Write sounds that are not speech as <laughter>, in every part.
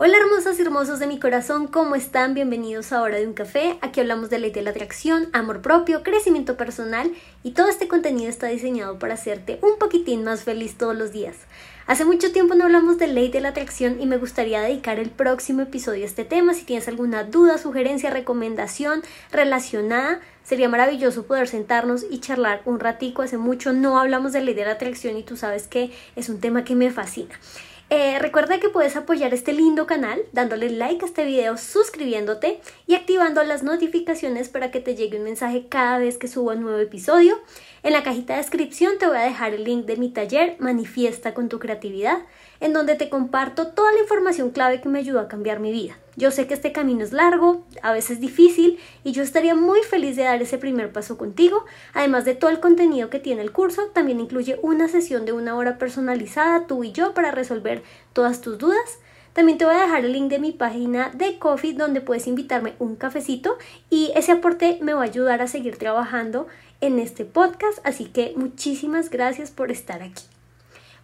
Hola hermosas y hermosos de mi corazón, ¿cómo están? Bienvenidos a Hora de un Café. Aquí hablamos de ley de la atracción, amor propio, crecimiento personal y todo este contenido está diseñado para hacerte un poquitín más feliz todos los días. Hace mucho tiempo no hablamos de ley de la atracción y me gustaría dedicar el próximo episodio a este tema. Si tienes alguna duda, sugerencia, recomendación relacionada, sería maravilloso poder sentarnos y charlar un ratico. Hace mucho no hablamos de ley de la atracción y tú sabes que es un tema que me fascina. Eh, recuerda que puedes apoyar este lindo canal dándole like a este video, suscribiéndote y activando las notificaciones para que te llegue un mensaje cada vez que suba un nuevo episodio. En la cajita de descripción te voy a dejar el link de mi taller Manifiesta con tu creatividad, en donde te comparto toda la información clave que me ayudó a cambiar mi vida. Yo sé que este camino es largo, a veces difícil, y yo estaría muy feliz de dar ese primer paso contigo. Además de todo el contenido que tiene el curso, también incluye una sesión de una hora personalizada, tú y yo, para resolver todas tus dudas. También te voy a dejar el link de mi página de Coffee donde puedes invitarme un cafecito y ese aporte me va a ayudar a seguir trabajando en este podcast, así que muchísimas gracias por estar aquí.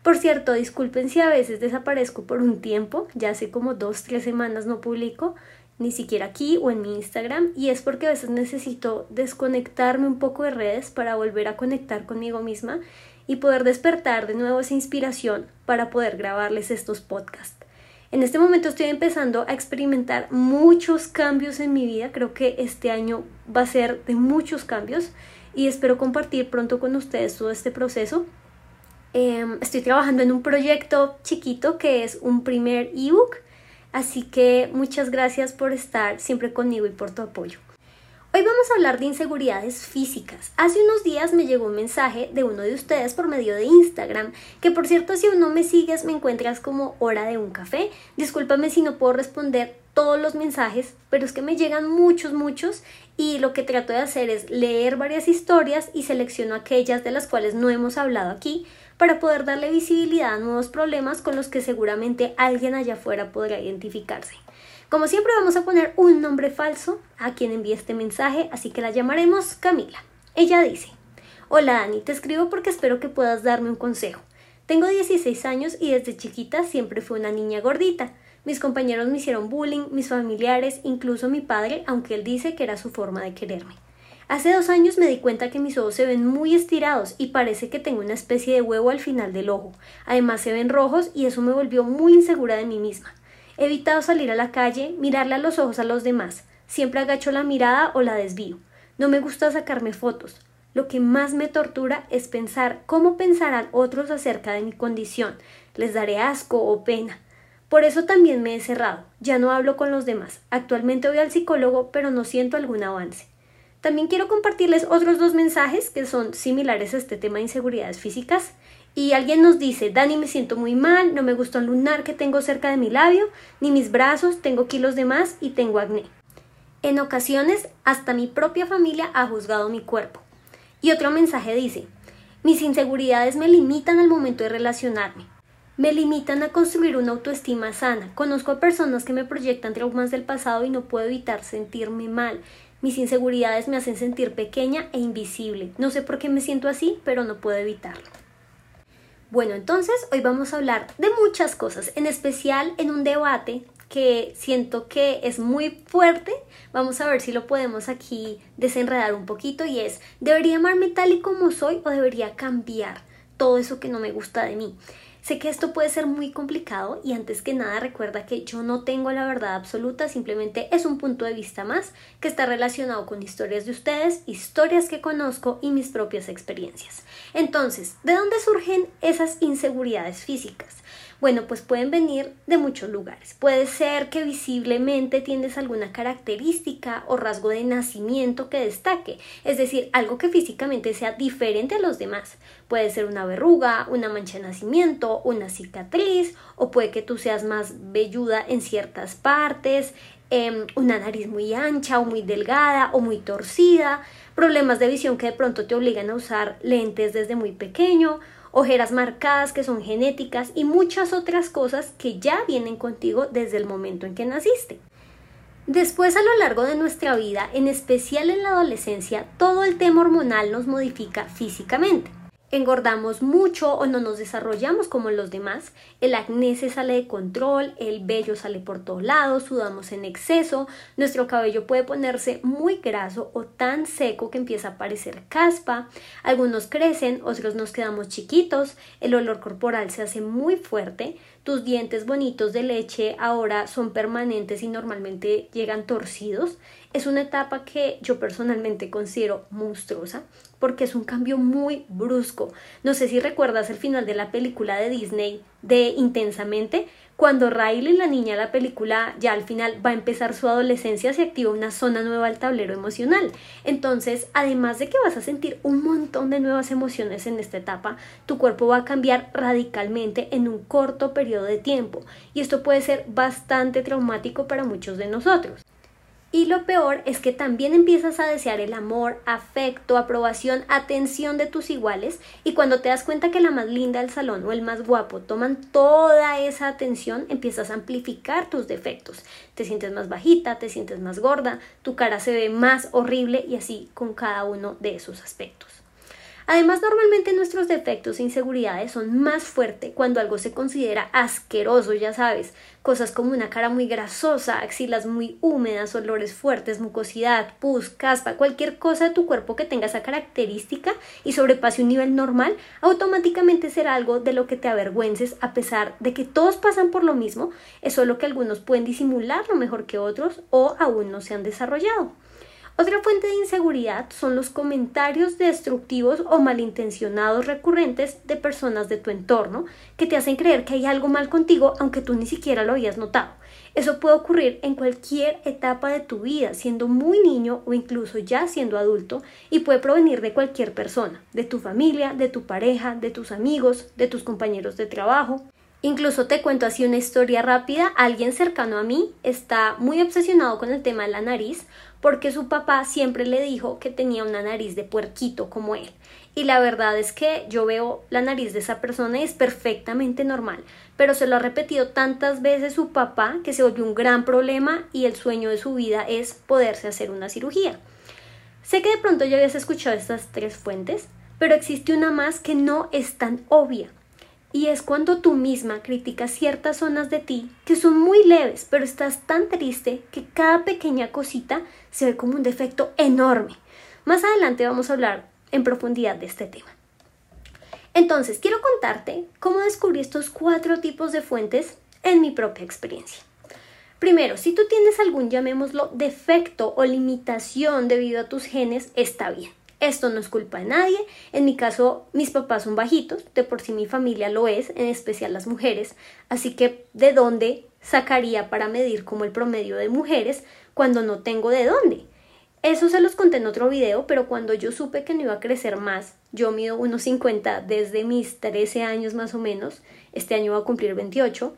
Por cierto, disculpen si a veces desaparezco por un tiempo, ya hace como dos, tres semanas no publico, ni siquiera aquí o en mi Instagram, y es porque a veces necesito desconectarme un poco de redes para volver a conectar conmigo misma y poder despertar de nuevo esa inspiración para poder grabarles estos podcasts. En este momento estoy empezando a experimentar muchos cambios en mi vida, creo que este año va a ser de muchos cambios y espero compartir pronto con ustedes todo este proceso Em, estoy trabajando en un proyecto chiquito que es un primer ebook, así que muchas gracias por estar siempre conmigo y por tu apoyo. Hoy vamos a hablar de inseguridades físicas. Hace unos días me llegó un mensaje de uno de ustedes por medio de Instagram, que por cierto si aún no me sigues me encuentras como hora de un café. Discúlpame si no puedo responder todos los mensajes, pero es que me llegan muchos, muchos y lo que trato de hacer es leer varias historias y selecciono aquellas de las cuales no hemos hablado aquí para poder darle visibilidad a nuevos problemas con los que seguramente alguien allá afuera podrá identificarse. Como siempre vamos a poner un nombre falso a quien envíe este mensaje, así que la llamaremos Camila. Ella dice, Hola Dani, te escribo porque espero que puedas darme un consejo. Tengo 16 años y desde chiquita siempre fui una niña gordita. Mis compañeros me hicieron bullying, mis familiares, incluso mi padre, aunque él dice que era su forma de quererme. Hace dos años me di cuenta que mis ojos se ven muy estirados y parece que tengo una especie de huevo al final del ojo. Además se ven rojos y eso me volvió muy insegura de mí misma. He evitado salir a la calle, mirarle a los ojos a los demás. Siempre agacho la mirada o la desvío. No me gusta sacarme fotos. Lo que más me tortura es pensar cómo pensarán otros acerca de mi condición. Les daré asco o pena. Por eso también me he cerrado. Ya no hablo con los demás. Actualmente voy al psicólogo, pero no siento algún avance. También quiero compartirles otros dos mensajes que son similares a este tema de inseguridades físicas. Y alguien nos dice, Dani, me siento muy mal, no me gusta el lunar que tengo cerca de mi labio, ni mis brazos, tengo kilos de más y tengo acné. En ocasiones, hasta mi propia familia ha juzgado mi cuerpo. Y otro mensaje dice, mis inseguridades me limitan al momento de relacionarme. Me limitan a construir una autoestima sana. Conozco a personas que me proyectan traumas del pasado y no puedo evitar sentirme mal. Mis inseguridades me hacen sentir pequeña e invisible. No sé por qué me siento así, pero no puedo evitarlo. Bueno, entonces hoy vamos a hablar de muchas cosas, en especial en un debate que siento que es muy fuerte. Vamos a ver si lo podemos aquí desenredar un poquito y es, ¿debería amarme tal y como soy o debería cambiar todo eso que no me gusta de mí? Sé que esto puede ser muy complicado y antes que nada recuerda que yo no tengo la verdad absoluta, simplemente es un punto de vista más que está relacionado con historias de ustedes, historias que conozco y mis propias experiencias. Entonces, ¿de dónde surgen esas inseguridades físicas? Bueno, pues pueden venir de muchos lugares. Puede ser que visiblemente tienes alguna característica o rasgo de nacimiento que destaque, es decir, algo que físicamente sea diferente a los demás. Puede ser una verruga, una mancha de nacimiento, una cicatriz, o puede que tú seas más velluda en ciertas partes, em, una nariz muy ancha o muy delgada o muy torcida, problemas de visión que de pronto te obligan a usar lentes desde muy pequeño, ojeras marcadas que son genéticas y muchas otras cosas que ya vienen contigo desde el momento en que naciste. Después a lo largo de nuestra vida, en especial en la adolescencia, todo el tema hormonal nos modifica físicamente. Engordamos mucho o no nos desarrollamos como los demás, el acné se sale de control, el vello sale por todos lados, sudamos en exceso, nuestro cabello puede ponerse muy graso o tan seco que empieza a parecer caspa, algunos crecen, otros nos quedamos chiquitos, el olor corporal se hace muy fuerte, tus dientes bonitos de leche ahora son permanentes y normalmente llegan torcidos. Es una etapa que yo personalmente considero monstruosa porque es un cambio muy brusco. No sé si recuerdas el final de la película de Disney de Intensamente, cuando Riley, la niña de la película, ya al final va a empezar su adolescencia, se activa una zona nueva al tablero emocional. Entonces, además de que vas a sentir un montón de nuevas emociones en esta etapa, tu cuerpo va a cambiar radicalmente en un corto periodo de tiempo. Y esto puede ser bastante traumático para muchos de nosotros. Y lo peor es que también empiezas a desear el amor, afecto, aprobación, atención de tus iguales y cuando te das cuenta que la más linda del salón o el más guapo toman toda esa atención, empiezas a amplificar tus defectos. Te sientes más bajita, te sientes más gorda, tu cara se ve más horrible y así con cada uno de esos aspectos. Además, normalmente nuestros defectos e inseguridades son más fuertes cuando algo se considera asqueroso, ya sabes, cosas como una cara muy grasosa, axilas muy húmedas, olores fuertes, mucosidad, pus, caspa, cualquier cosa de tu cuerpo que tenga esa característica y sobrepase un nivel normal, automáticamente será algo de lo que te avergüences a pesar de que todos pasan por lo mismo, es solo que algunos pueden disimularlo mejor que otros o aún no se han desarrollado. Otra fuente de inseguridad son los comentarios destructivos o malintencionados recurrentes de personas de tu entorno que te hacen creer que hay algo mal contigo aunque tú ni siquiera lo habías notado. Eso puede ocurrir en cualquier etapa de tu vida, siendo muy niño o incluso ya siendo adulto, y puede provenir de cualquier persona, de tu familia, de tu pareja, de tus amigos, de tus compañeros de trabajo. Incluso te cuento así una historia rápida. Alguien cercano a mí está muy obsesionado con el tema de la nariz porque su papá siempre le dijo que tenía una nariz de puerquito como él. Y la verdad es que yo veo la nariz de esa persona y es perfectamente normal, pero se lo ha repetido tantas veces su papá que se volvió un gran problema y el sueño de su vida es poderse hacer una cirugía. Sé que de pronto ya habías escuchado estas tres fuentes, pero existe una más que no es tan obvia y es cuando tú misma criticas ciertas zonas de ti que son muy leves, pero estás tan triste que cada pequeña cosita se ve como un defecto enorme. Más adelante vamos a hablar en profundidad de este tema. Entonces, quiero contarte cómo descubrí estos cuatro tipos de fuentes en mi propia experiencia. Primero, si tú tienes algún, llamémoslo, defecto o limitación debido a tus genes, está bien. Esto no es culpa de nadie. En mi caso, mis papás son bajitos, de por sí mi familia lo es, en especial las mujeres. Así que, ¿de dónde sacaría para medir como el promedio de mujeres cuando no tengo de dónde? Eso se los conté en otro video, pero cuando yo supe que no iba a crecer más, yo mido unos 50 desde mis 13 años más o menos, este año va a cumplir 28,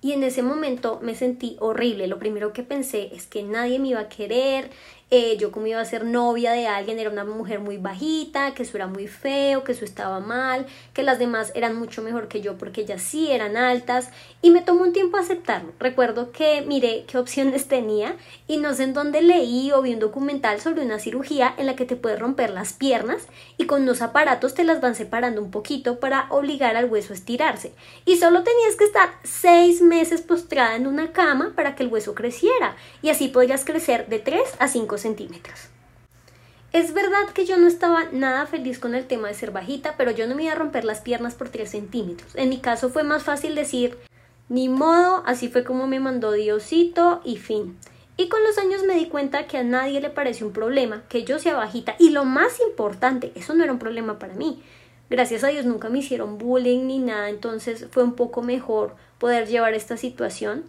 y en ese momento me sentí horrible. Lo primero que pensé es que nadie me iba a querer, eh, yo como iba a ser novia de alguien, era una mujer muy bajita, que eso era muy feo, que eso estaba mal, que las demás eran mucho mejor que yo porque ellas sí eran altas y me tomó un tiempo aceptarlo. Recuerdo que miré qué opciones <laughs> tenía y no sé en dónde leí o vi un documental sobre una cirugía en la que te puedes romper las piernas y con unos aparatos te las van separando un poquito para obligar al hueso a estirarse. Y solo tenías que estar seis meses postrada en una cama para que el hueso creciera y así podrías crecer de 3 a 5 centímetros. Es verdad que yo no estaba nada feliz con el tema de ser bajita, pero yo no me iba a romper las piernas por 3 centímetros. En mi caso fue más fácil decir, ni modo, así fue como me mandó Diosito y fin. Y con los años me di cuenta que a nadie le pareció un problema que yo sea bajita. Y lo más importante, eso no era un problema para mí. Gracias a Dios nunca me hicieron bullying ni nada, entonces fue un poco mejor poder llevar esta situación.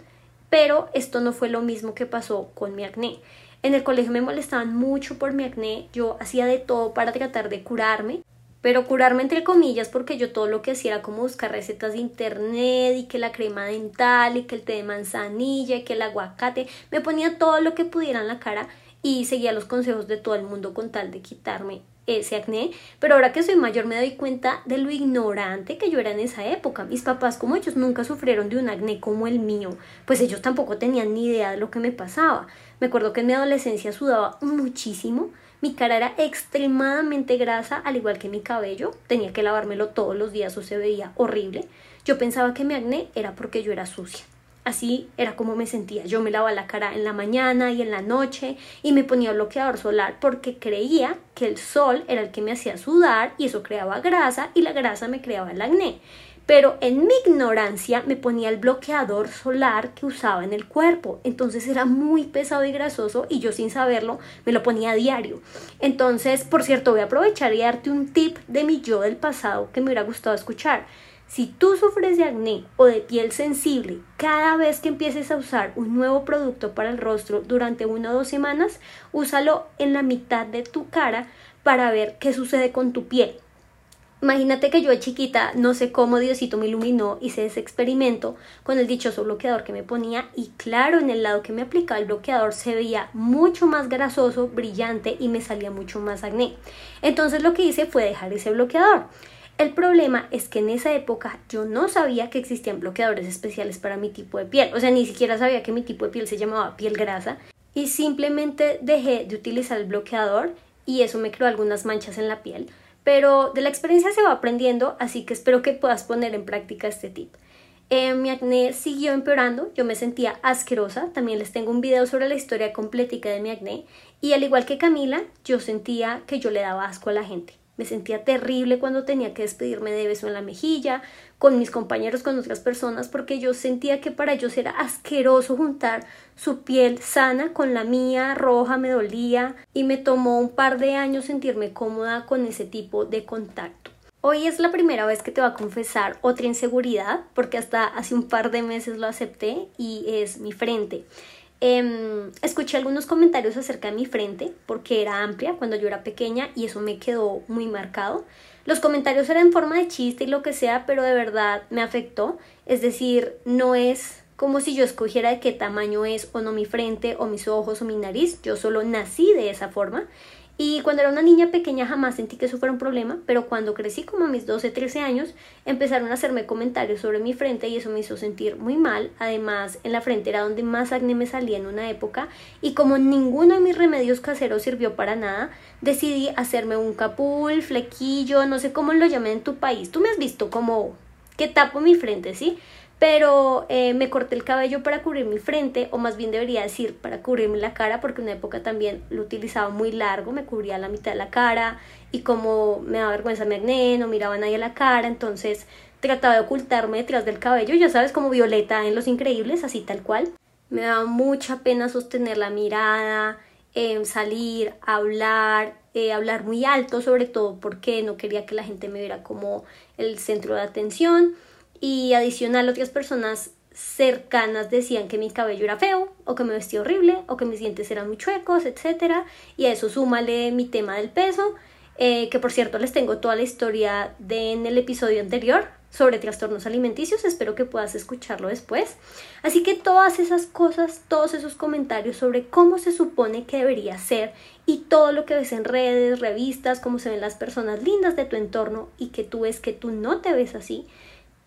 Pero esto no fue lo mismo que pasó con mi acné. En el colegio me molestaban mucho por mi acné, yo hacía de todo para tratar de curarme, pero curarme entre comillas porque yo todo lo que hacía era como buscar recetas de internet y que la crema dental y que el té de manzanilla y que el aguacate, me ponía todo lo que pudiera en la cara y seguía los consejos de todo el mundo con tal de quitarme ese acné, pero ahora que soy mayor me doy cuenta de lo ignorante que yo era en esa época. Mis papás, como ellos nunca sufrieron de un acné como el mío, pues ellos tampoco tenían ni idea de lo que me pasaba. Me acuerdo que en mi adolescencia sudaba muchísimo, Mi cara era extremadamente grasa, al igual que mi cabello. Tenía que lavármelo todos los días o se veía horrible. Yo pensaba que mi acné era porque yo era sucia. Así era como me sentía. Yo me lavaba la cara en la mañana y en la noche y me ponía bloqueador solar porque creía que el sol era el que me hacía sudar y eso creaba grasa y la grasa me creaba el acné pero en mi ignorancia me ponía el bloqueador solar que usaba en el cuerpo. Entonces era muy pesado y grasoso y yo sin saberlo me lo ponía a diario. Entonces, por cierto, voy a aprovechar y darte un tip de mi yo del pasado que me hubiera gustado escuchar. Si tú sufres de acné o de piel sensible, cada vez que empieces a usar un nuevo producto para el rostro durante una o dos semanas, úsalo en la mitad de tu cara para ver qué sucede con tu piel. Imagínate que yo de chiquita, no sé cómo Diosito me iluminó, hice ese experimento con el dichoso bloqueador que me ponía y claro, en el lado que me aplicaba el bloqueador se veía mucho más grasoso, brillante y me salía mucho más acné. Entonces lo que hice fue dejar ese bloqueador. El problema es que en esa época yo no sabía que existían bloqueadores especiales para mi tipo de piel, o sea, ni siquiera sabía que mi tipo de piel se llamaba piel grasa. Y simplemente dejé de utilizar el bloqueador y eso me creó algunas manchas en la piel. Pero de la experiencia se va aprendiendo, así que espero que puedas poner en práctica este tip. Eh, mi acné siguió empeorando, yo me sentía asquerosa, también les tengo un video sobre la historia completica de mi acné. Y al igual que Camila, yo sentía que yo le daba asco a la gente. Me sentía terrible cuando tenía que despedirme de beso en la mejilla, con mis compañeros, con otras personas, porque yo sentía que para ellos era asqueroso juntar su piel sana con la mía, roja, me dolía y me tomó un par de años sentirme cómoda con ese tipo de contacto. Hoy es la primera vez que te voy a confesar otra inseguridad, porque hasta hace un par de meses lo acepté y es mi frente. Em, escuché algunos comentarios acerca de mi frente porque era amplia cuando yo era pequeña y eso me quedó muy marcado. Los comentarios eran en forma de chiste y lo que sea, pero de verdad me afectó. Es decir, no es como si yo escogiera de qué tamaño es o no mi frente o mis ojos o mi nariz. Yo solo nací de esa forma y cuando era una niña pequeña jamás sentí que eso fuera un problema, pero cuando crecí como a mis 12, 13 años, empezaron a hacerme comentarios sobre mi frente y eso me hizo sentir muy mal. Además, en la frente era donde más acné me salía en una época y como ninguno de mis remedios caseros sirvió para nada, decidí hacerme un capul, flequillo, no sé cómo lo llamen en tu país. Tú me has visto como que tapo mi frente, ¿sí? Pero eh, me corté el cabello para cubrir mi frente, o más bien debería decir para cubrirme la cara, porque en una época también lo utilizaba muy largo, me cubría la mitad de la cara, y como me daba vergüenza mi acné, no miraba a nadie la cara, entonces trataba de ocultarme detrás del cabello, ya sabes, como Violeta en Los Increíbles, así tal cual. Me daba mucha pena sostener la mirada, eh, salir, hablar, eh, hablar muy alto, sobre todo porque no quería que la gente me viera como el centro de atención y adicional otras personas cercanas decían que mi cabello era feo o que me vestía horrible o que mis dientes eran muy chuecos, etc. Y a eso súmale mi tema del peso, eh, que por cierto les tengo toda la historia de en el episodio anterior sobre trastornos alimenticios, espero que puedas escucharlo después. Así que todas esas cosas, todos esos comentarios sobre cómo se supone que debería ser y todo lo que ves en redes, revistas, cómo se ven las personas lindas de tu entorno y que tú ves que tú no te ves así,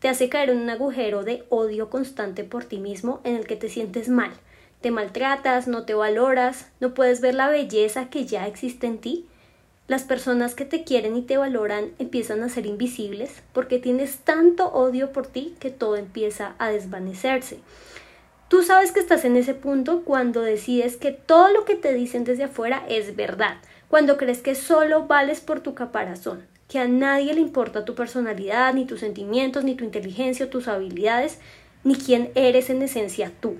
te hace caer en un agujero de odio constante por ti mismo en el que te sientes mal. Te maltratas, no te valoras, no puedes ver la belleza que ya existe en ti. Las personas que te quieren y te valoran empiezan a ser invisibles porque tienes tanto odio por ti que todo empieza a desvanecerse. Tú sabes que estás en ese punto cuando decides que todo lo que te dicen desde afuera es verdad, cuando crees que solo vales por tu caparazón, que a nadie le importa tu personalidad, ni tus sentimientos, ni tu inteligencia tus habilidades, ni quién eres en esencia tú.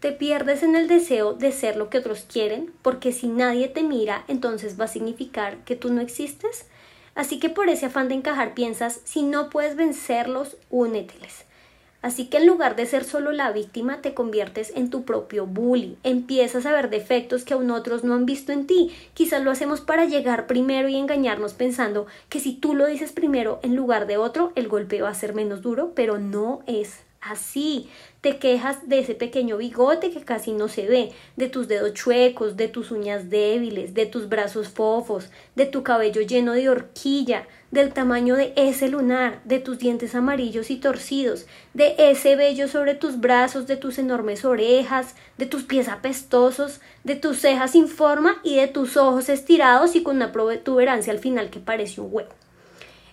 Te pierdes en el deseo de ser lo que otros quieren, porque si nadie te mira, entonces va a significar que tú no existes. Así que por ese afán de encajar piensas, si no puedes vencerlos, úneteles. Así que en lugar de ser solo la víctima, te conviertes en tu propio bully. Empiezas a ver defectos que aún otros no han visto en ti. Quizás lo hacemos para llegar primero y engañarnos pensando que si tú lo dices primero en lugar de otro, el golpe va a ser menos duro, pero no es así. Te quejas de ese pequeño bigote que casi no se ve, de tus dedos chuecos, de tus uñas débiles, de tus brazos fofos, de tu cabello lleno de horquilla, del tamaño de ese lunar, de tus dientes amarillos y torcidos, de ese vello sobre tus brazos, de tus enormes orejas, de tus pies apestosos, de tus cejas sin forma y de tus ojos estirados y con una protuberancia al final que parece un huevo.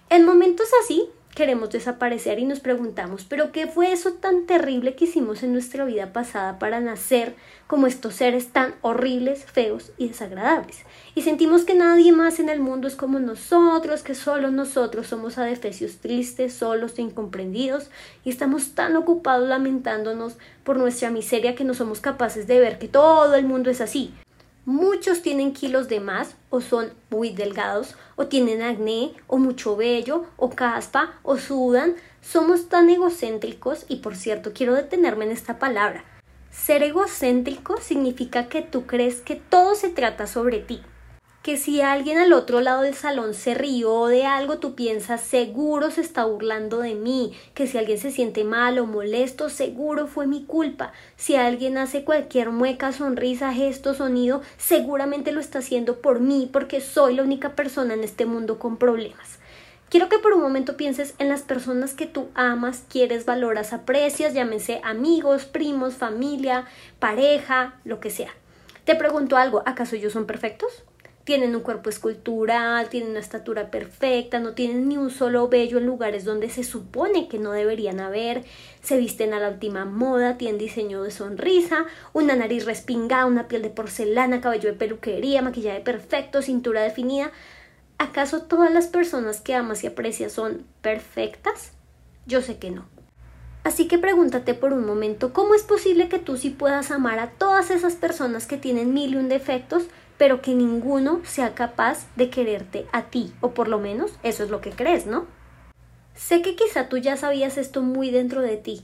En momentos así, queremos desaparecer y nos preguntamos, pero ¿qué fue eso tan terrible que hicimos en nuestra vida pasada para nacer como estos seres tan horribles, feos y desagradables? Y sentimos que nadie más en el mundo es como nosotros, que solo nosotros somos adefesios tristes, solos e incomprendidos, y estamos tan ocupados lamentándonos por nuestra miseria que no somos capaces de ver que todo el mundo es así, Muchos tienen kilos de más o son muy delgados o tienen acné o mucho vello o caspa o sudan. Somos tan egocéntricos y por cierto quiero detenerme en esta palabra. Ser egocéntrico significa que tú crees que todo se trata sobre ti, que si alguien al otro lado del salón se rió de algo, tú piensas seguro se está burlando de mí, que si alguien se siente mal o molesto, seguro fue mi culpa. Si alguien hace cualquier mueca, sonrisa, gesto, sonido, seguramente lo está haciendo por mí, porque soy la única persona en este mundo con problemas. Quiero que por un momento pienses en las personas que tú amas, quieres, valoras, aprecias, llámense amigos, primos, familia, pareja, lo que sea. Te pregunto algo, ¿acaso ellos son perfectos? Tienen un cuerpo escultural, tienen una estatura perfecta, no tienen ni un solo vello en lugares donde se supone que no deberían haber, se visten a la última moda, tienen diseño de sonrisa, una nariz respingada, una piel de porcelana, cabello de peluquería, maquillaje perfecto, cintura definida. ¿Acaso todas las personas que amas y aprecias son perfectas? Yo sé que no. Así que pregúntate por un momento, ¿cómo es posible que tú sí puedas amar a todas esas personas que tienen mil y un defectos, pero que ninguno sea capaz de quererte a ti, o por lo menos eso es lo que crees, ¿no? Sé que quizá tú ya sabías esto muy dentro de ti,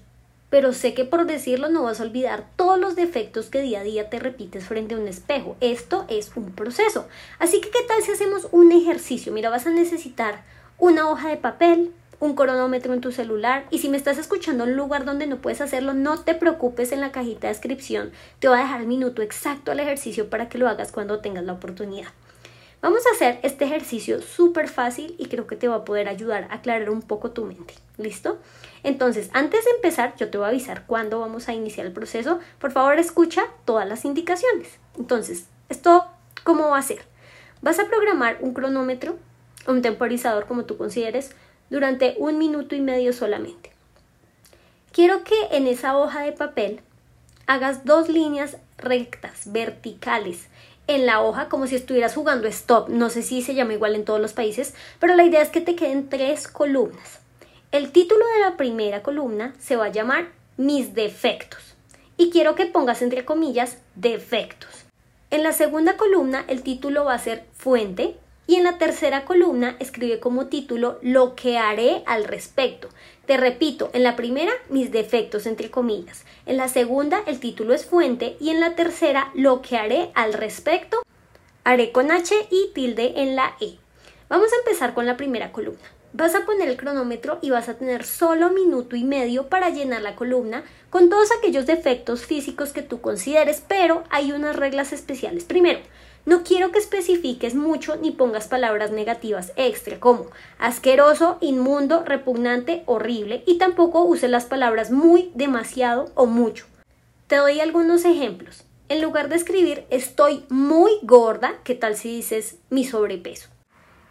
pero sé que por decirlo no vas a olvidar todos los defectos que día a día te repites frente a un espejo. Esto es un proceso. Así que, ¿qué tal si hacemos un ejercicio? Mira, vas a necesitar una hoja de papel, un cronómetro en tu celular y si me estás escuchando en un lugar donde no puedes hacerlo, no te preocupes en la cajita de descripción, te voy a dejar el minuto exacto al ejercicio para que lo hagas cuando tengas la oportunidad. Vamos a hacer este ejercicio súper fácil y creo que te va a poder ayudar a aclarar un poco tu mente. ¿Listo? Entonces, antes de empezar, yo te voy a avisar cuándo vamos a iniciar el proceso. Por favor, escucha todas las indicaciones. Entonces, ¿esto cómo va a ser? Vas a programar un cronómetro, un temporizador como tú consideres, durante un minuto y medio solamente. Quiero que en esa hoja de papel hagas dos líneas rectas, verticales, en la hoja como si estuvieras jugando stop. No sé si se llama igual en todos los países, pero la idea es que te queden tres columnas. El título de la primera columna se va a llamar Mis defectos y quiero que pongas entre comillas defectos. En la segunda columna el título va a ser fuente y en la tercera columna escribe como título lo que haré al respecto. Te repito, en la primera mis defectos entre comillas, en la segunda el título es fuente y en la tercera lo que haré al respecto. Haré con H y tilde en la E. Vamos a empezar con la primera columna. Vas a poner el cronómetro y vas a tener solo minuto y medio para llenar la columna con todos aquellos defectos físicos que tú consideres, pero hay unas reglas especiales. Primero, no quiero que especifiques mucho ni pongas palabras negativas extra como asqueroso, inmundo, repugnante, horrible y tampoco uses las palabras muy, demasiado o mucho. Te doy algunos ejemplos. En lugar de escribir estoy muy gorda, ¿qué tal si dices mi sobrepeso?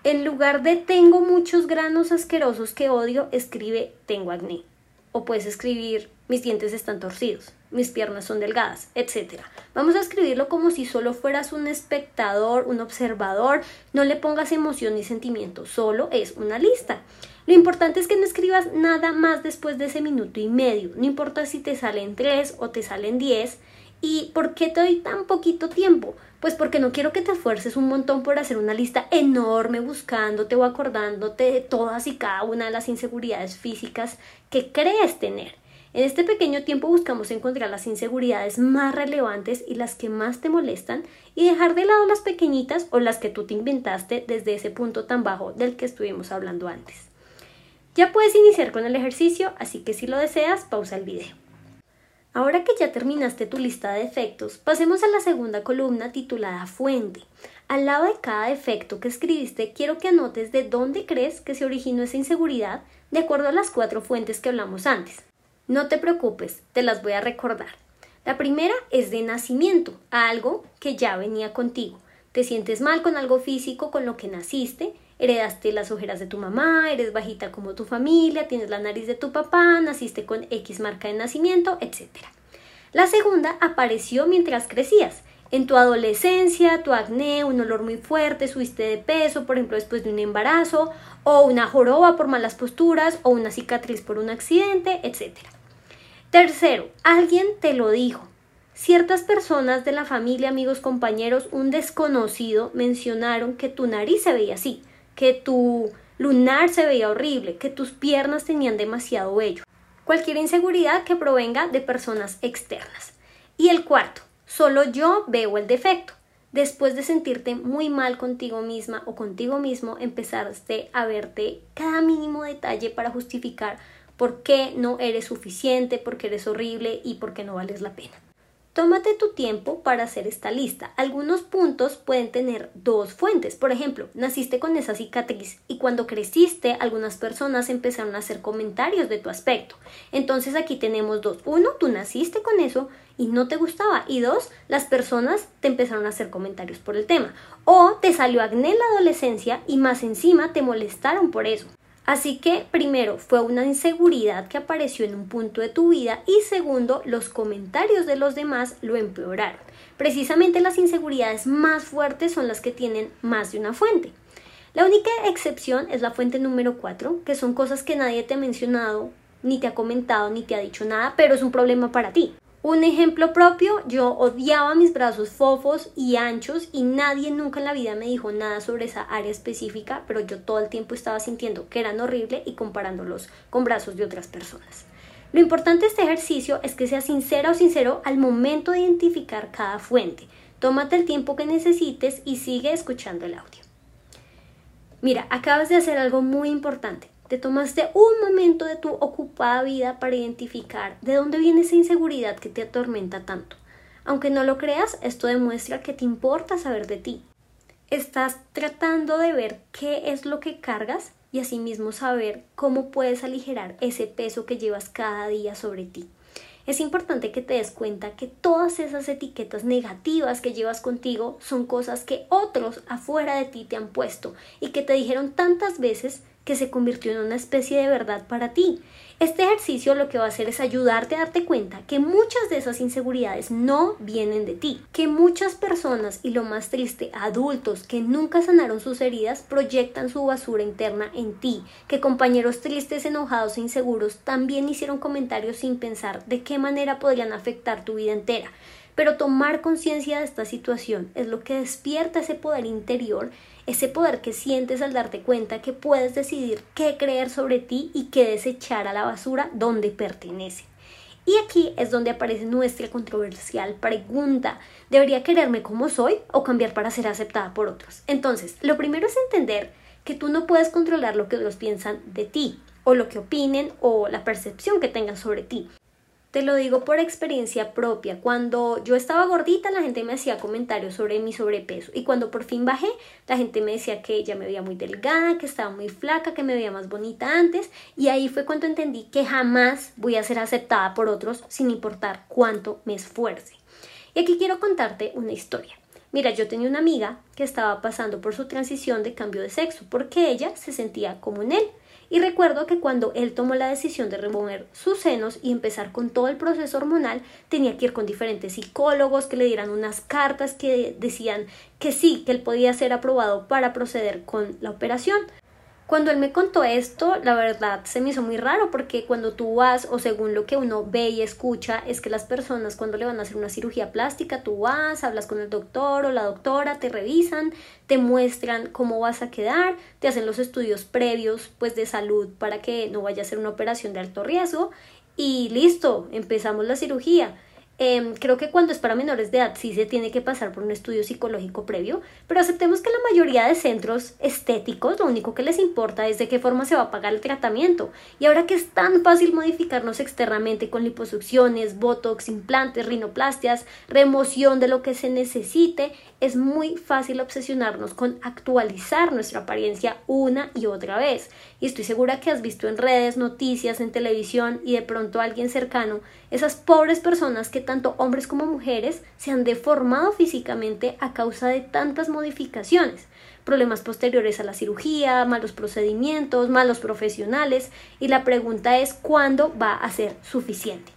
En lugar de tengo muchos granos asquerosos que odio, escribe tengo acné. O puedes escribir mis dientes están torcidos mis piernas son delgadas, etc. Vamos a escribirlo como si solo fueras un espectador, un observador, no le pongas emoción ni sentimiento, solo es una lista. Lo importante es que no escribas nada más después de ese minuto y medio, no importa si te salen tres o te salen diez. ¿Y por qué te doy tan poquito tiempo? Pues porque no quiero que te esfuerces un montón por hacer una lista enorme buscándote o acordándote de todas y cada una de las inseguridades físicas que crees tener. En este pequeño tiempo buscamos encontrar las inseguridades más relevantes y las que más te molestan y dejar de lado las pequeñitas o las que tú te inventaste desde ese punto tan bajo del que estuvimos hablando antes. Ya puedes iniciar con el ejercicio, así que si lo deseas, pausa el video. Ahora que ya terminaste tu lista de defectos, pasemos a la segunda columna titulada Fuente. Al lado de cada defecto que escribiste, quiero que anotes de dónde crees que se originó esa inseguridad de acuerdo a las cuatro fuentes que hablamos antes. No te preocupes, te las voy a recordar. La primera es de nacimiento, algo que ya venía contigo. Te sientes mal con algo físico con lo que naciste, heredaste las ojeras de tu mamá, eres bajita como tu familia, tienes la nariz de tu papá, naciste con X marca de nacimiento, etc. La segunda apareció mientras crecías. En tu adolescencia, tu acné, un olor muy fuerte, subiste de peso, por ejemplo, después de un embarazo, o una joroba por malas posturas, o una cicatriz por un accidente, etc. Tercero, alguien te lo dijo. Ciertas personas de la familia, amigos, compañeros, un desconocido mencionaron que tu nariz se veía así, que tu lunar se veía horrible, que tus piernas tenían demasiado vello. Cualquier inseguridad que provenga de personas externas. Y el cuarto, solo yo veo el defecto. Después de sentirte muy mal contigo misma o contigo mismo, empezaste a verte cada mínimo detalle para justificar por qué no eres suficiente, por qué eres horrible y por qué no vales la pena. Tómate tu tiempo para hacer esta lista. Algunos puntos pueden tener dos fuentes. Por ejemplo, naciste con esa cicatriz y cuando creciste algunas personas empezaron a hacer comentarios de tu aspecto. Entonces aquí tenemos dos. Uno, tú naciste con eso y no te gustaba. Y dos, las personas te empezaron a hacer comentarios por el tema. O te salió acné en la adolescencia y más encima te molestaron por eso. Así que primero fue una inseguridad que apareció en un punto de tu vida y segundo los comentarios de los demás lo empeoraron. Precisamente las inseguridades más fuertes son las que tienen más de una fuente. La única excepción es la fuente número 4, que son cosas que nadie te ha mencionado, ni te ha comentado, ni te ha dicho nada, pero es un problema para ti. Un ejemplo propio, yo odiaba mis brazos fofos y anchos y nadie nunca en la vida me dijo nada sobre esa área específica, pero yo todo el tiempo estaba sintiendo que eran horribles y comparándolos con brazos de otras personas. Lo importante de este ejercicio es que seas sincera o sincero al momento de identificar cada fuente. Tómate el tiempo que necesites y sigue escuchando el audio. Mira, acabas de hacer algo muy importante. Te tomaste un momento de tu ocupada vida para identificar de dónde viene esa inseguridad que te atormenta tanto. Aunque no lo creas, esto demuestra que te importa saber de ti. Estás tratando de ver qué es lo que cargas y asimismo saber cómo puedes aligerar ese peso que llevas cada día sobre ti. Es importante que te des cuenta que todas esas etiquetas negativas que llevas contigo son cosas que otros afuera de ti te han puesto y que te dijeron tantas veces que se convirtió en una especie de verdad para ti. Este ejercicio lo que va a hacer es ayudarte a darte cuenta que muchas de esas inseguridades no vienen de ti, que muchas personas y lo más triste, adultos que nunca sanaron sus heridas proyectan su basura interna en ti, que compañeros tristes, enojados e inseguros también hicieron comentarios sin pensar de qué manera podrían afectar tu vida entera. Pero tomar conciencia de esta situación es lo que despierta ese poder interior ese poder que sientes al darte cuenta que puedes decidir qué creer sobre ti y qué desechar a la basura donde pertenece. Y aquí es donde aparece nuestra controversial pregunta, ¿debería quererme como soy o cambiar para ser aceptada por otros? Entonces, lo primero es entender que tú no puedes controlar lo que otros piensan de ti, o lo que opinen, o la percepción que tengan sobre ti. Te lo digo por experiencia propia. Cuando yo estaba gordita, la gente me hacía comentarios sobre mi sobrepeso. Y cuando por fin bajé, la gente me decía que ella me veía muy delgada, que estaba muy flaca, que me veía más bonita antes. Y ahí fue cuando entendí que jamás voy a ser aceptada por otros sin importar cuánto me esfuerce. Y aquí quiero contarte una historia. Mira, yo tenía una amiga que estaba pasando por su transición de cambio de sexo porque ella se sentía como en él. Y recuerdo que cuando él tomó la decisión de remover sus senos y empezar con todo el proceso hormonal, tenía que ir con diferentes psicólogos que le dieran unas cartas que decían que sí, que él podía ser aprobado para proceder con la operación. Cuando él me contó esto, la verdad se me hizo muy raro porque cuando tú vas o según lo que uno ve y escucha es que las personas cuando le van a hacer una cirugía plástica, tú vas, hablas con el doctor o la doctora, te revisan, te muestran cómo vas a quedar, te hacen los estudios previos pues de salud para que no vaya a ser una operación de alto riesgo y listo, empezamos la cirugía. Em, creo que cuando es para menores de edad sí se tiene que pasar por un estudio psicológico previo, pero aceptemos que la mayoría de centros estéticos lo único que les importa es de qué forma se va a pagar el tratamiento. Y ahora que es tan fácil modificarnos externamente con liposucciones, botox, implantes, rinoplastias, remoción de lo que se necesite, es muy fácil obsesionarnos con actualizar nuestra apariencia una y otra vez. Y estoy segura que has visto en redes, noticias, en televisión y de pronto alguien cercano esas pobres personas que tanto hombres como mujeres se han deformado físicamente a causa de tantas modificaciones, problemas posteriores a la cirugía, malos procedimientos, malos profesionales, y la pregunta es ¿cuándo va a ser suficiente?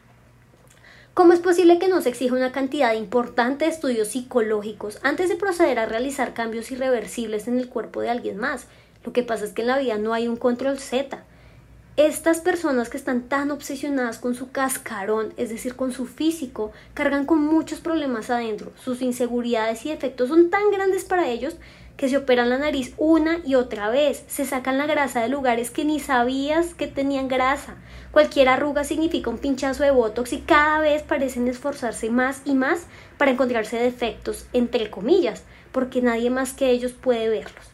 ¿Cómo es posible que nos exija una cantidad importante de estudios psicológicos antes de proceder a realizar cambios irreversibles en el cuerpo de alguien más? Lo que pasa es que en la vida no hay un control Z. Estas personas que están tan obsesionadas con su cascarón, es decir, con su físico, cargan con muchos problemas adentro. Sus inseguridades y defectos son tan grandes para ellos que se operan la nariz una y otra vez, se sacan la grasa de lugares que ni sabías que tenían grasa. Cualquier arruga significa un pinchazo de botox y cada vez parecen esforzarse más y más para encontrarse defectos, entre comillas, porque nadie más que ellos puede verlos.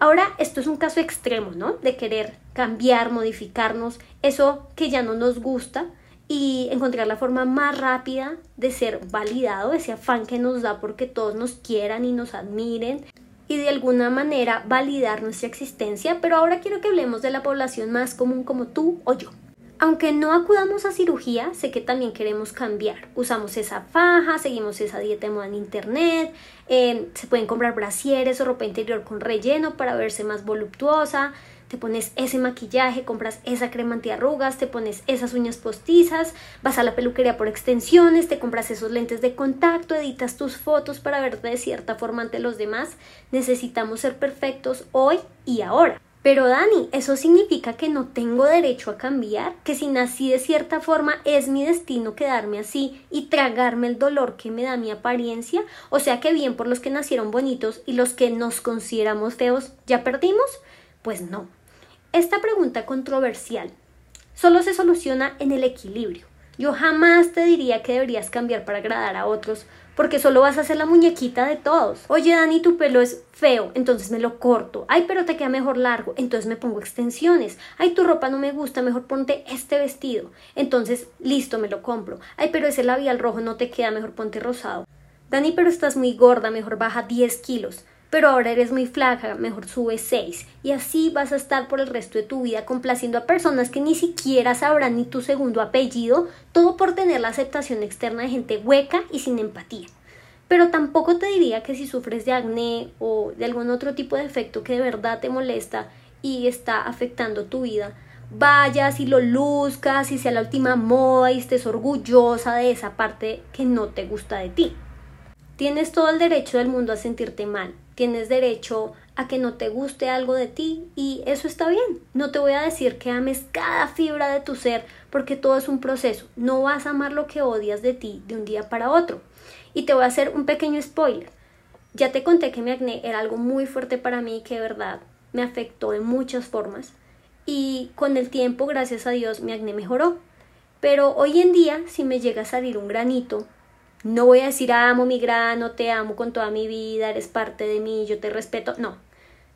Ahora, esto es un caso extremo, ¿no? De querer cambiar, modificarnos, eso que ya no nos gusta y encontrar la forma más rápida de ser validado, ese afán que nos da porque todos nos quieran y nos admiren y de alguna manera validar nuestra existencia, pero ahora quiero que hablemos de la población más común como tú o yo. Aunque no acudamos a cirugía, sé que también queremos cambiar. Usamos esa faja, seguimos esa dieta de moda en internet, eh, se pueden comprar brasieres o ropa interior con relleno para verse más voluptuosa, te pones ese maquillaje, compras esa crema antiarrugas, te pones esas uñas postizas, vas a la peluquería por extensiones, te compras esos lentes de contacto, editas tus fotos para verte de cierta forma ante los demás. Necesitamos ser perfectos hoy y ahora. Pero Dani, ¿eso significa que no tengo derecho a cambiar? ¿Que si nací de cierta forma es mi destino quedarme así y tragarme el dolor que me da mi apariencia? O sea que bien por los que nacieron bonitos y los que nos consideramos feos, ¿ya perdimos? Pues no. Esta pregunta controversial solo se soluciona en el equilibrio. Yo jamás te diría que deberías cambiar para agradar a otros, porque solo vas a ser la muñequita de todos. Oye, Dani, tu pelo es feo, entonces me lo corto. Ay, pero te queda mejor largo, entonces me pongo extensiones. Ay, tu ropa no me gusta, mejor ponte este vestido. Entonces, listo, me lo compro. Ay, pero ese labial rojo no te queda, mejor ponte rosado. Dani, pero estás muy gorda, mejor baja 10 kilos pero ahora eres muy flaca, mejor sube 6. Y así vas a estar por el resto de tu vida complaciendo a personas que ni siquiera sabrán ni tu segundo apellido, todo por tener la aceptación externa de gente hueca y sin empatía. Pero tampoco te diría que si sufres de acné o de algún otro tipo de efecto que de verdad te molesta y está afectando tu vida, vayas y lo luzcas y sea la última moda y estés orgullosa de esa parte que no te gusta de ti. Tienes todo el derecho del mundo a sentirte mal, tienes derecho a que no te guste algo de ti y eso está bien. No te voy a decir que ames cada fibra de tu ser porque todo es un proceso. No vas a amar lo que odias de ti de un día para otro. Y te voy a hacer un pequeño spoiler. Ya te conté que mi acné era algo muy fuerte para mí que de verdad me afectó de muchas formas y con el tiempo, gracias a Dios, mi acné mejoró. Pero hoy en día, si me llega a salir un granito no voy a decir amo mi grano, te amo con toda mi vida, eres parte de mí, yo te respeto. No,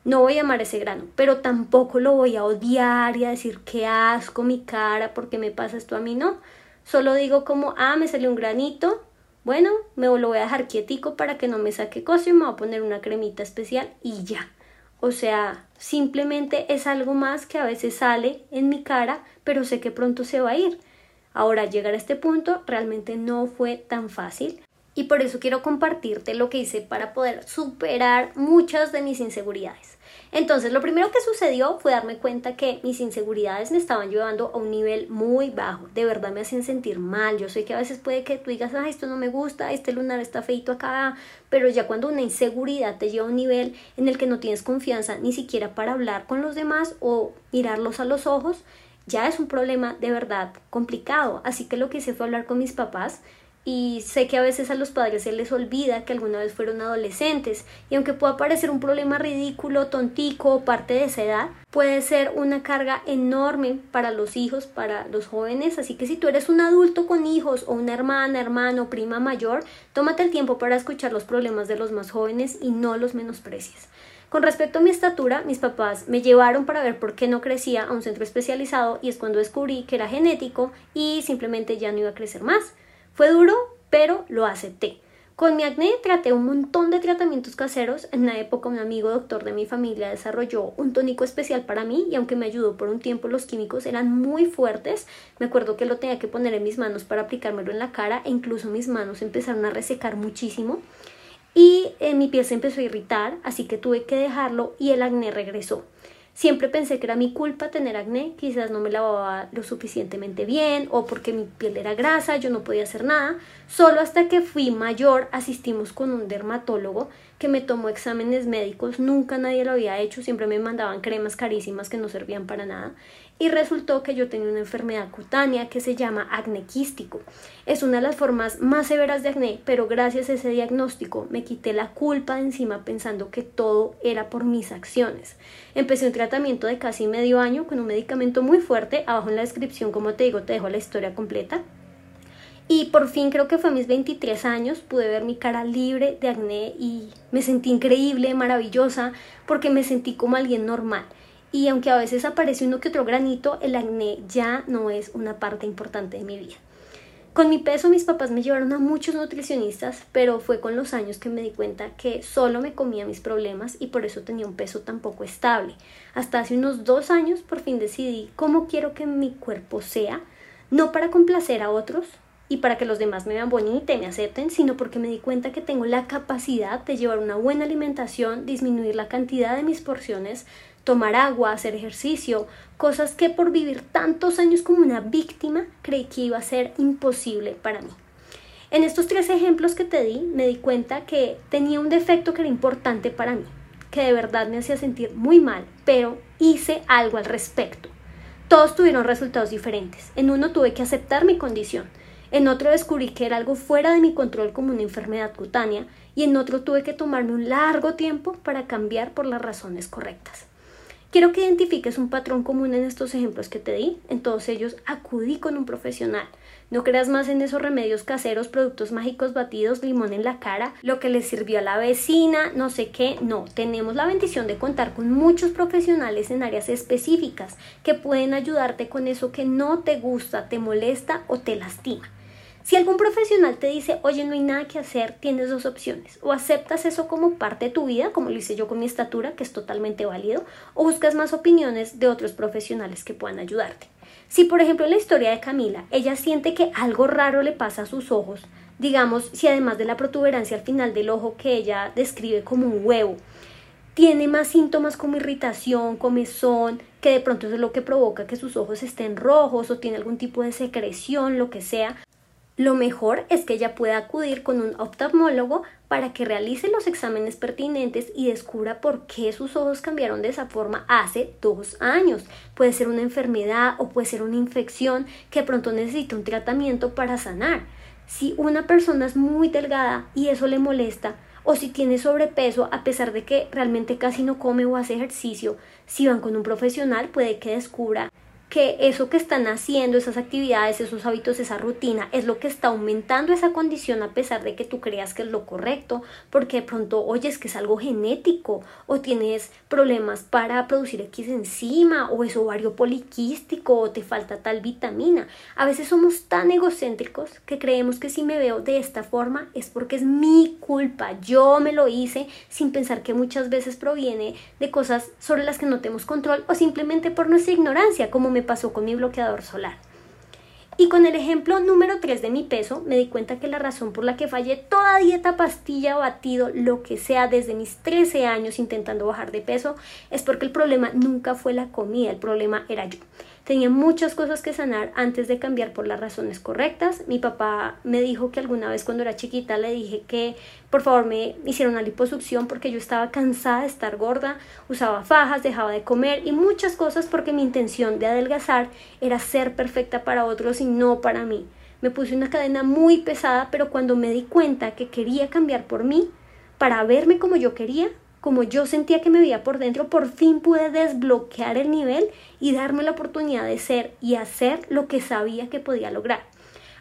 no voy a amar ese grano, pero tampoco lo voy a odiar y a decir qué asco mi cara porque me pasa esto a mí, no. Solo digo como, ah, me salió un granito, bueno, me lo voy a dejar quietico para que no me saque cosa y me voy a poner una cremita especial y ya. O sea, simplemente es algo más que a veces sale en mi cara, pero sé que pronto se va a ir. Ahora, llegar a este punto realmente no fue tan fácil y por eso quiero compartirte lo que hice para poder superar muchas de mis inseguridades. Entonces, lo primero que sucedió fue darme cuenta que mis inseguridades me estaban llevando a un nivel muy bajo. De verdad me hacían sentir mal. Yo sé que a veces puede que tú digas, ah, esto no me gusta, este lunar está feito acá, pero ya cuando una inseguridad te lleva a un nivel en el que no tienes confianza ni siquiera para hablar con los demás o mirarlos a los ojos, ya es un problema de verdad complicado. Así que lo que hice fue hablar con mis papás y sé que a veces a los padres se les olvida que alguna vez fueron adolescentes y aunque pueda parecer un problema ridículo, tontico o parte de esa edad, puede ser una carga enorme para los hijos, para los jóvenes, así que si tú eres un adulto con hijos o una hermana, hermano, prima mayor, tómate el tiempo para escuchar los problemas de los más jóvenes y no los menosprecies. Con respecto a mi estatura, mis papás me llevaron para ver por qué no crecía a un centro especializado y es cuando descubrí que era genético y simplemente ya no iba a crecer más. Fue duro, pero lo acepté. Con mi acné traté un montón de tratamientos caseros. En una época un amigo doctor de mi familia desarrolló un tónico especial para mí y aunque me ayudó por un tiempo los químicos eran muy fuertes, me acuerdo que lo tenía que poner en mis manos para aplicármelo en la cara e incluso mis manos empezaron a resecar muchísimo y eh, mi piel se empezó a irritar, así que tuve que dejarlo y el acné regresó. Siempre pensé que era mi culpa tener acné, quizás no me lavaba lo suficientemente bien o porque mi piel era grasa, yo no podía hacer nada. Solo hasta que fui mayor asistimos con un dermatólogo que me tomó exámenes médicos, nunca nadie lo había hecho, siempre me mandaban cremas carísimas que no servían para nada y resultó que yo tenía una enfermedad cutánea que se llama acné quístico. Es una de las formas más severas de acné, pero gracias a ese diagnóstico me quité la culpa de encima pensando que todo era por mis acciones. Empecé un tratamiento de casi medio año con un medicamento muy fuerte, abajo en la descripción, como te digo, te dejo la historia completa. Y por fin creo que fue a mis 23 años, pude ver mi cara libre de acné y me sentí increíble, maravillosa, porque me sentí como alguien normal y aunque a veces aparece uno que otro granito, el acné ya no es una parte importante de mi vida. Con mi peso mis papás me llevaron a muchos nutricionistas, pero fue con los años que me di cuenta que solo me comía mis problemas y por eso tenía un peso tan poco estable. Hasta hace unos dos años por fin decidí cómo quiero que mi cuerpo sea, no para complacer a otros y para que los demás me vean bonita y me acepten, sino porque me di cuenta que tengo la capacidad de llevar una buena alimentación, disminuir la cantidad de mis porciones, tomar agua, hacer ejercicio, cosas que por vivir tantos años como una víctima creí que iba a ser imposible para mí. En estos tres ejemplos que te di, me di cuenta que tenía un defecto que era importante para mí, que de verdad me hacía sentir muy mal, pero hice algo al respecto. Todos tuvieron resultados diferentes. En uno tuve que aceptar mi condición, en otro descubrí que era algo fuera de mi control como una enfermedad cutánea y en otro tuve que tomarme un largo tiempo para cambiar por las razones correctas. Quiero que identifiques un patrón común en estos ejemplos que te di. En todos ellos acudí con un profesional. No creas más en esos remedios caseros, productos mágicos batidos, limón en la cara, lo que le sirvió a la vecina, no sé qué. No, tenemos la bendición de contar con muchos profesionales en áreas específicas que pueden ayudarte con eso que no te gusta, te molesta o te lastima. Si algún profesional te dice, oye, no hay nada que hacer, tienes dos opciones. O aceptas eso como parte de tu vida, como lo hice yo con mi estatura, que es totalmente válido, o buscas más opiniones de otros profesionales que puedan ayudarte. Si, por ejemplo, en la historia de Camila, ella siente que algo raro le pasa a sus ojos, digamos, si además de la protuberancia al final del ojo que ella describe como un huevo, tiene más síntomas como irritación, comezón, que de pronto es lo que provoca que sus ojos estén rojos o tiene algún tipo de secreción, lo que sea, lo mejor es que ella pueda acudir con un oftalmólogo para que realice los exámenes pertinentes y descubra por qué sus ojos cambiaron de esa forma hace dos años. Puede ser una enfermedad o puede ser una infección que pronto necesita un tratamiento para sanar. Si una persona es muy delgada y eso le molesta, o si tiene sobrepeso a pesar de que realmente casi no come o hace ejercicio, si van con un profesional puede que descubra que eso que están haciendo, esas actividades, esos hábitos, esa rutina, es lo que está aumentando esa condición a pesar de que tú creas que es lo correcto, porque de pronto oyes que es algo genético o tienes problemas para producir X enzima o es ovario poliquístico o te falta tal vitamina. A veces somos tan egocéntricos que creemos que si me veo de esta forma es porque es mi culpa, yo me lo hice sin pensar que muchas veces proviene de cosas sobre las que no tenemos control o simplemente por nuestra ignorancia, como me pasó con mi bloqueador solar. Y con el ejemplo número 3 de mi peso, me di cuenta que la razón por la que fallé toda dieta, pastilla, batido, lo que sea desde mis 13 años intentando bajar de peso, es porque el problema nunca fue la comida, el problema era yo. Tenía muchas cosas que sanar antes de cambiar por las razones correctas. Mi papá me dijo que alguna vez cuando era chiquita le dije que por favor me hiciera una liposucción porque yo estaba cansada de estar gorda, usaba fajas, dejaba de comer y muchas cosas porque mi intención de adelgazar era ser perfecta para otros y no para mí. Me puse una cadena muy pesada, pero cuando me di cuenta que quería cambiar por mí, para verme como yo quería, como yo sentía que me veía por dentro, por fin pude desbloquear el nivel y darme la oportunidad de ser y hacer lo que sabía que podía lograr.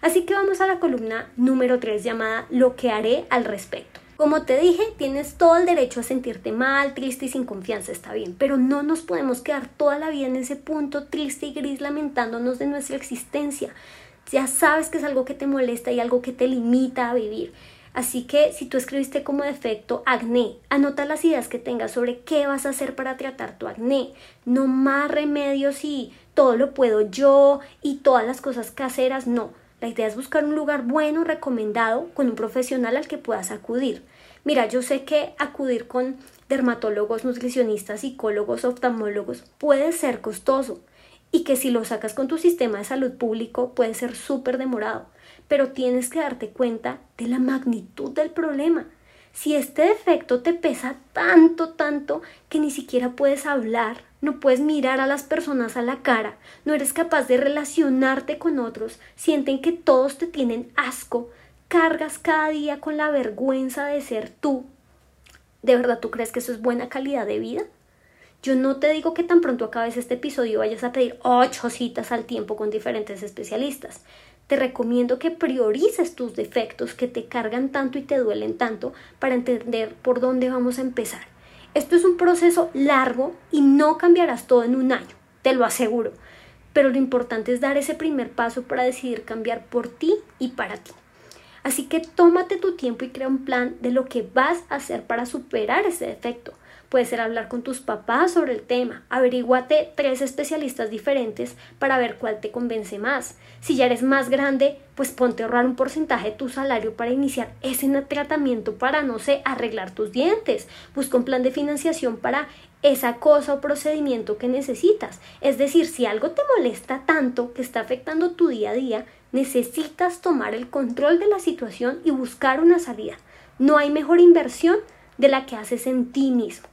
Así que vamos a la columna número 3 llamada Lo que haré al respecto. Como te dije, tienes todo el derecho a sentirte mal, triste y sin confianza, está bien, pero no nos podemos quedar toda la vida en ese punto triste y gris lamentándonos de nuestra existencia. Ya sabes que es algo que te molesta y algo que te limita a vivir. Así que si tú escribiste como defecto acné, anota las ideas que tengas sobre qué vas a hacer para tratar tu acné. No más remedios y todo lo puedo yo y todas las cosas caseras, no. La idea es buscar un lugar bueno, recomendado, con un profesional al que puedas acudir. Mira, yo sé que acudir con dermatólogos, nutricionistas, psicólogos, oftalmólogos puede ser costoso y que si lo sacas con tu sistema de salud público puede ser súper demorado, pero tienes que darte cuenta de la magnitud del problema. Si este defecto te pesa tanto, tanto, que ni siquiera puedes hablar, no puedes mirar a las personas a la cara, no eres capaz de relacionarte con otros, sienten que todos te tienen asco, cargas cada día con la vergüenza de ser tú. ¿De verdad tú crees que eso es buena calidad de vida? Yo no te digo que tan pronto acabes este episodio vayas a pedir ocho citas al tiempo con diferentes especialistas. Te recomiendo que priorices tus defectos que te cargan tanto y te duelen tanto para entender por dónde vamos a empezar. Esto es un proceso largo y no cambiarás todo en un año, te lo aseguro. Pero lo importante es dar ese primer paso para decidir cambiar por ti y para ti. Así que tómate tu tiempo y crea un plan de lo que vas a hacer para superar ese defecto. Puede ser hablar con tus papás sobre el tema. Averíguate tres especialistas diferentes para ver cuál te convence más. Si ya eres más grande, pues ponte a ahorrar un porcentaje de tu salario para iniciar ese tratamiento para, no sé, arreglar tus dientes. Busca un plan de financiación para esa cosa o procedimiento que necesitas. Es decir, si algo te molesta tanto que está afectando tu día a día, necesitas tomar el control de la situación y buscar una salida. No hay mejor inversión de la que haces en ti mismo.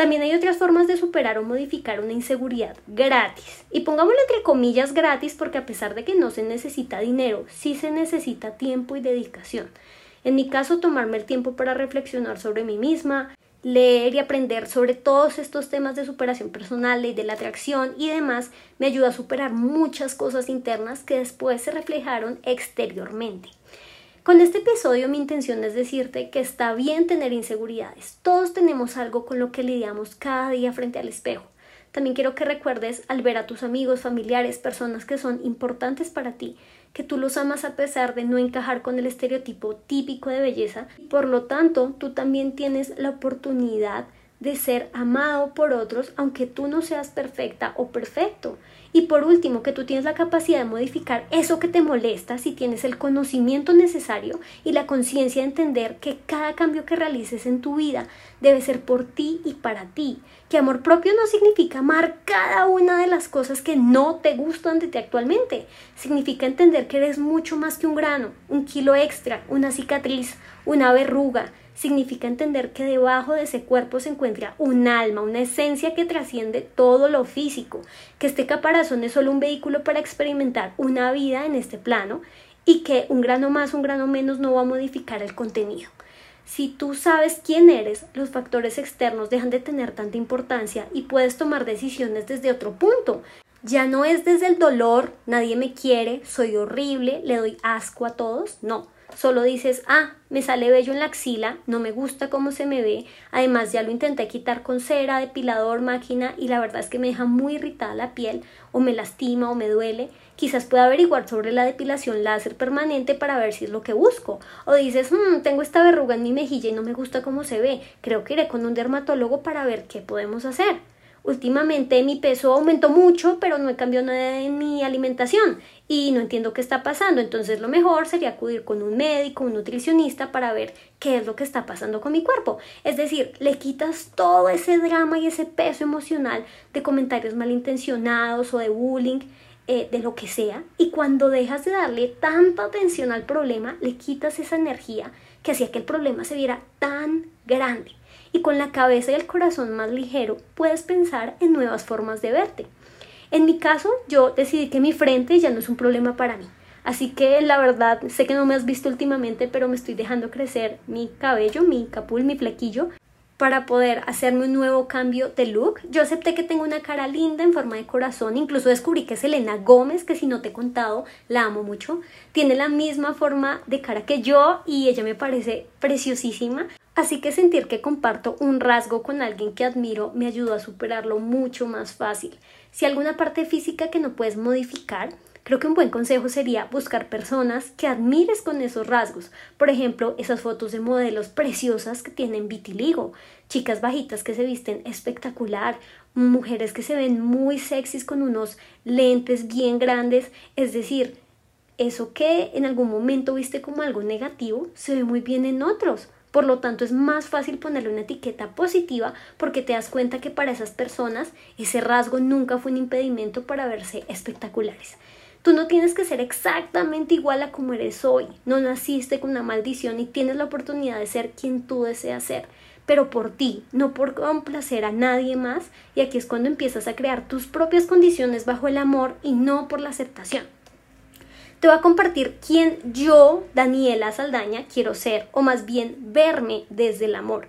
También hay otras formas de superar o modificar una inseguridad gratis. Y pongámoslo entre comillas gratis porque a pesar de que no se necesita dinero, sí se necesita tiempo y dedicación. En mi caso, tomarme el tiempo para reflexionar sobre mí misma, leer y aprender sobre todos estos temas de superación personal, y de la atracción y demás, me ayuda a superar muchas cosas internas que después se reflejaron exteriormente. Con este episodio mi intención es decirte que está bien tener inseguridades. Todos tenemos algo con lo que lidiamos cada día frente al espejo. También quiero que recuerdes al ver a tus amigos, familiares, personas que son importantes para ti, que tú los amas a pesar de no encajar con el estereotipo típico de belleza. Por lo tanto, tú también tienes la oportunidad de ser amado por otros aunque tú no seas perfecta o perfecto. Y por último, que tú tienes la capacidad de modificar eso que te molesta si tienes el conocimiento necesario y la conciencia de entender que cada cambio que realices en tu vida debe ser por ti y para ti. Que amor propio no significa amar cada una de las cosas que no te gustan de ti actualmente. Significa entender que eres mucho más que un grano, un kilo extra, una cicatriz, una verruga, significa entender que debajo de ese cuerpo se encuentra un alma, una esencia que trasciende todo lo físico, que este caparazón es solo un vehículo para experimentar una vida en este plano y que un grano más, un grano menos no va a modificar el contenido. Si tú sabes quién eres, los factores externos dejan de tener tanta importancia y puedes tomar decisiones desde otro punto. Ya no es desde el dolor, nadie me quiere, soy horrible, le doy asco a todos, no solo dices, ah, me sale bello en la axila, no me gusta cómo se me ve, además ya lo intenté quitar con cera, depilador, máquina y la verdad es que me deja muy irritada la piel o me lastima o me duele, quizás pueda averiguar sobre la depilación láser permanente para ver si es lo que busco. O dices, hmm, tengo esta verruga en mi mejilla y no me gusta cómo se ve, creo que iré con un dermatólogo para ver qué podemos hacer. Últimamente mi peso aumentó mucho, pero no he cambiado nada en mi alimentación y no entiendo qué está pasando. Entonces lo mejor sería acudir con un médico, un nutricionista para ver qué es lo que está pasando con mi cuerpo. Es decir, le quitas todo ese drama y ese peso emocional de comentarios malintencionados o de bullying, eh, de lo que sea. Y cuando dejas de darle tanta atención al problema, le quitas esa energía que hacía que el problema se viera tan grande y con la cabeza y el corazón más ligero puedes pensar en nuevas formas de verte. En mi caso, yo decidí que mi frente ya no es un problema para mí. Así que la verdad, sé que no me has visto últimamente, pero me estoy dejando crecer mi cabello, mi capul, mi flequillo para poder hacerme un nuevo cambio de look. Yo acepté que tengo una cara linda en forma de corazón, incluso descubrí que es Elena Gómez, que si no te he contado, la amo mucho. Tiene la misma forma de cara que yo y ella me parece preciosísima. Así que sentir que comparto un rasgo con alguien que admiro me ayudó a superarlo mucho más fácil. Si alguna parte física que no puedes modificar, Creo que un buen consejo sería buscar personas que admires con esos rasgos. Por ejemplo, esas fotos de modelos preciosas que tienen vitiligo, chicas bajitas que se visten espectacular, mujeres que se ven muy sexys con unos lentes bien grandes, es decir, eso que en algún momento viste como algo negativo se ve muy bien en otros. Por lo tanto, es más fácil ponerle una etiqueta positiva porque te das cuenta que para esas personas ese rasgo nunca fue un impedimento para verse espectaculares. Tú no tienes que ser exactamente igual a como eres hoy. No naciste con una maldición y tienes la oportunidad de ser quien tú deseas ser, pero por ti, no por complacer a nadie más. Y aquí es cuando empiezas a crear tus propias condiciones bajo el amor y no por la aceptación. Te voy a compartir quién yo, Daniela Saldaña, quiero ser, o más bien verme desde el amor.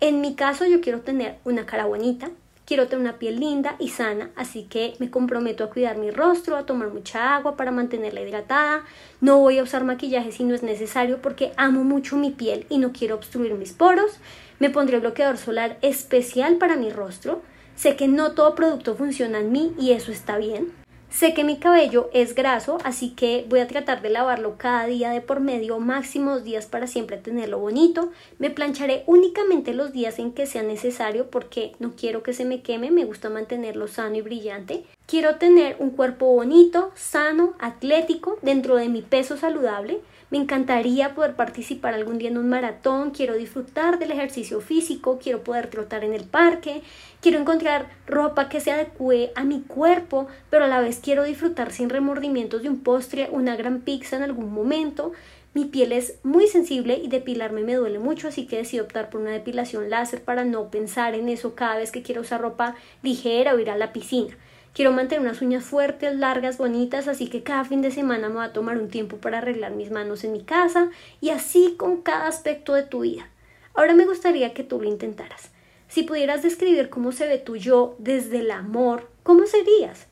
En mi caso, yo quiero tener una cara bonita, Quiero tener una piel linda y sana, así que me comprometo a cuidar mi rostro, a tomar mucha agua para mantenerla hidratada. No voy a usar maquillaje si no es necesario porque amo mucho mi piel y no quiero obstruir mis poros. Me pondré bloqueador solar especial para mi rostro. Sé que no todo producto funciona en mí y eso está bien. Sé que mi cabello es graso, así que voy a tratar de lavarlo cada día de por medio, máximo dos días para siempre tenerlo bonito. Me plancharé únicamente los días en que sea necesario porque no quiero que se me queme, me gusta mantenerlo sano y brillante. Quiero tener un cuerpo bonito, sano, atlético, dentro de mi peso saludable. Me encantaría poder participar algún día en un maratón, quiero disfrutar del ejercicio físico, quiero poder trotar en el parque, quiero encontrar ropa que se adecue a mi cuerpo, pero a la vez quiero disfrutar sin remordimientos de un postre, una gran pizza en algún momento. Mi piel es muy sensible y depilarme me duele mucho, así que decidí optar por una depilación láser para no pensar en eso cada vez que quiero usar ropa ligera o ir a la piscina. Quiero mantener unas uñas fuertes, largas, bonitas, así que cada fin de semana me voy a tomar un tiempo para arreglar mis manos en mi casa y así con cada aspecto de tu vida. Ahora me gustaría que tú lo intentaras. Si pudieras describir cómo se ve tu yo desde el amor, ¿cómo serías?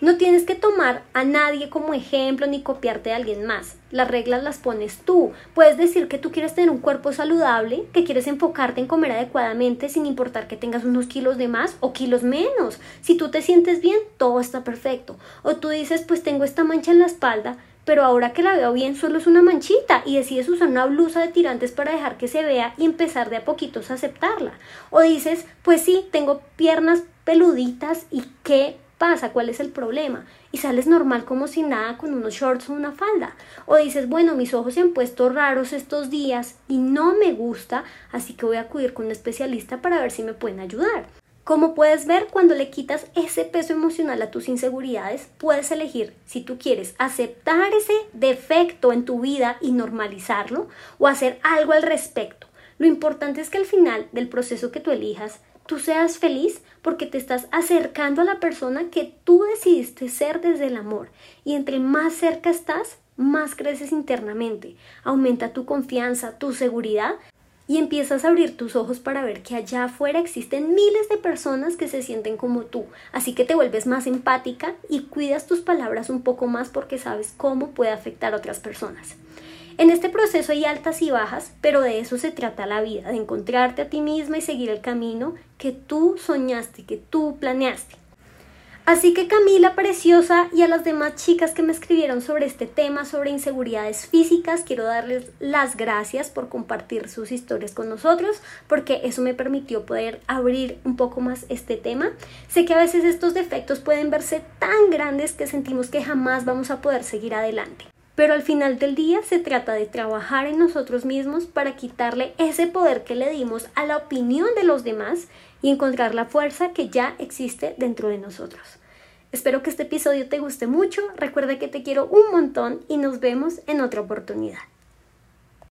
No tienes que tomar a nadie como ejemplo ni copiarte de alguien más. Las reglas las pones tú. Puedes decir que tú quieres tener un cuerpo saludable, que quieres enfocarte en comer adecuadamente sin importar que tengas unos kilos de más o kilos menos. Si tú te sientes bien, todo está perfecto. O tú dices, pues tengo esta mancha en la espalda, pero ahora que la veo bien solo es una manchita y decides usar una blusa de tirantes para dejar que se vea y empezar de a poquitos a aceptarla. O dices, pues sí, tengo piernas peluditas y qué pasa? ¿Cuál es el problema? Y sales normal como si nada con unos shorts o una falda. O dices, bueno, mis ojos se han puesto raros estos días y no me gusta, así que voy a acudir con un especialista para ver si me pueden ayudar. Como puedes ver, cuando le quitas ese peso emocional a tus inseguridades, puedes elegir si tú quieres aceptar ese defecto en tu vida y normalizarlo o hacer algo al respecto. Lo importante es que al final del proceso que tú elijas, tú seas feliz porque te estás acercando a la persona que tú decidiste ser desde el amor. Y entre más cerca estás, más creces internamente. Aumenta tu confianza, tu seguridad y empiezas a abrir tus ojos para ver que allá afuera existen miles de personas que se sienten como tú. Así que te vuelves más empática y cuidas tus palabras un poco más porque sabes cómo puede afectar a otras personas. En este proceso hay altas y bajas, pero de eso se trata la vida, de encontrarte a ti misma y seguir el camino que tú soñaste, que tú planeaste. Así que Camila Preciosa y a las demás chicas que me escribieron sobre este tema, sobre inseguridades físicas, quiero darles las gracias por compartir sus historias con nosotros, porque eso me permitió poder abrir un poco más este tema. Sé que a veces estos defectos pueden verse tan grandes que sentimos que jamás vamos a poder seguir adelante. Pero al final del día se trata de trabajar en nosotros mismos para quitarle ese poder que le dimos a la opinión de los demás y encontrar la fuerza que ya existe dentro de nosotros. Espero que este episodio te guste mucho, recuerda que te quiero un montón y nos vemos en otra oportunidad.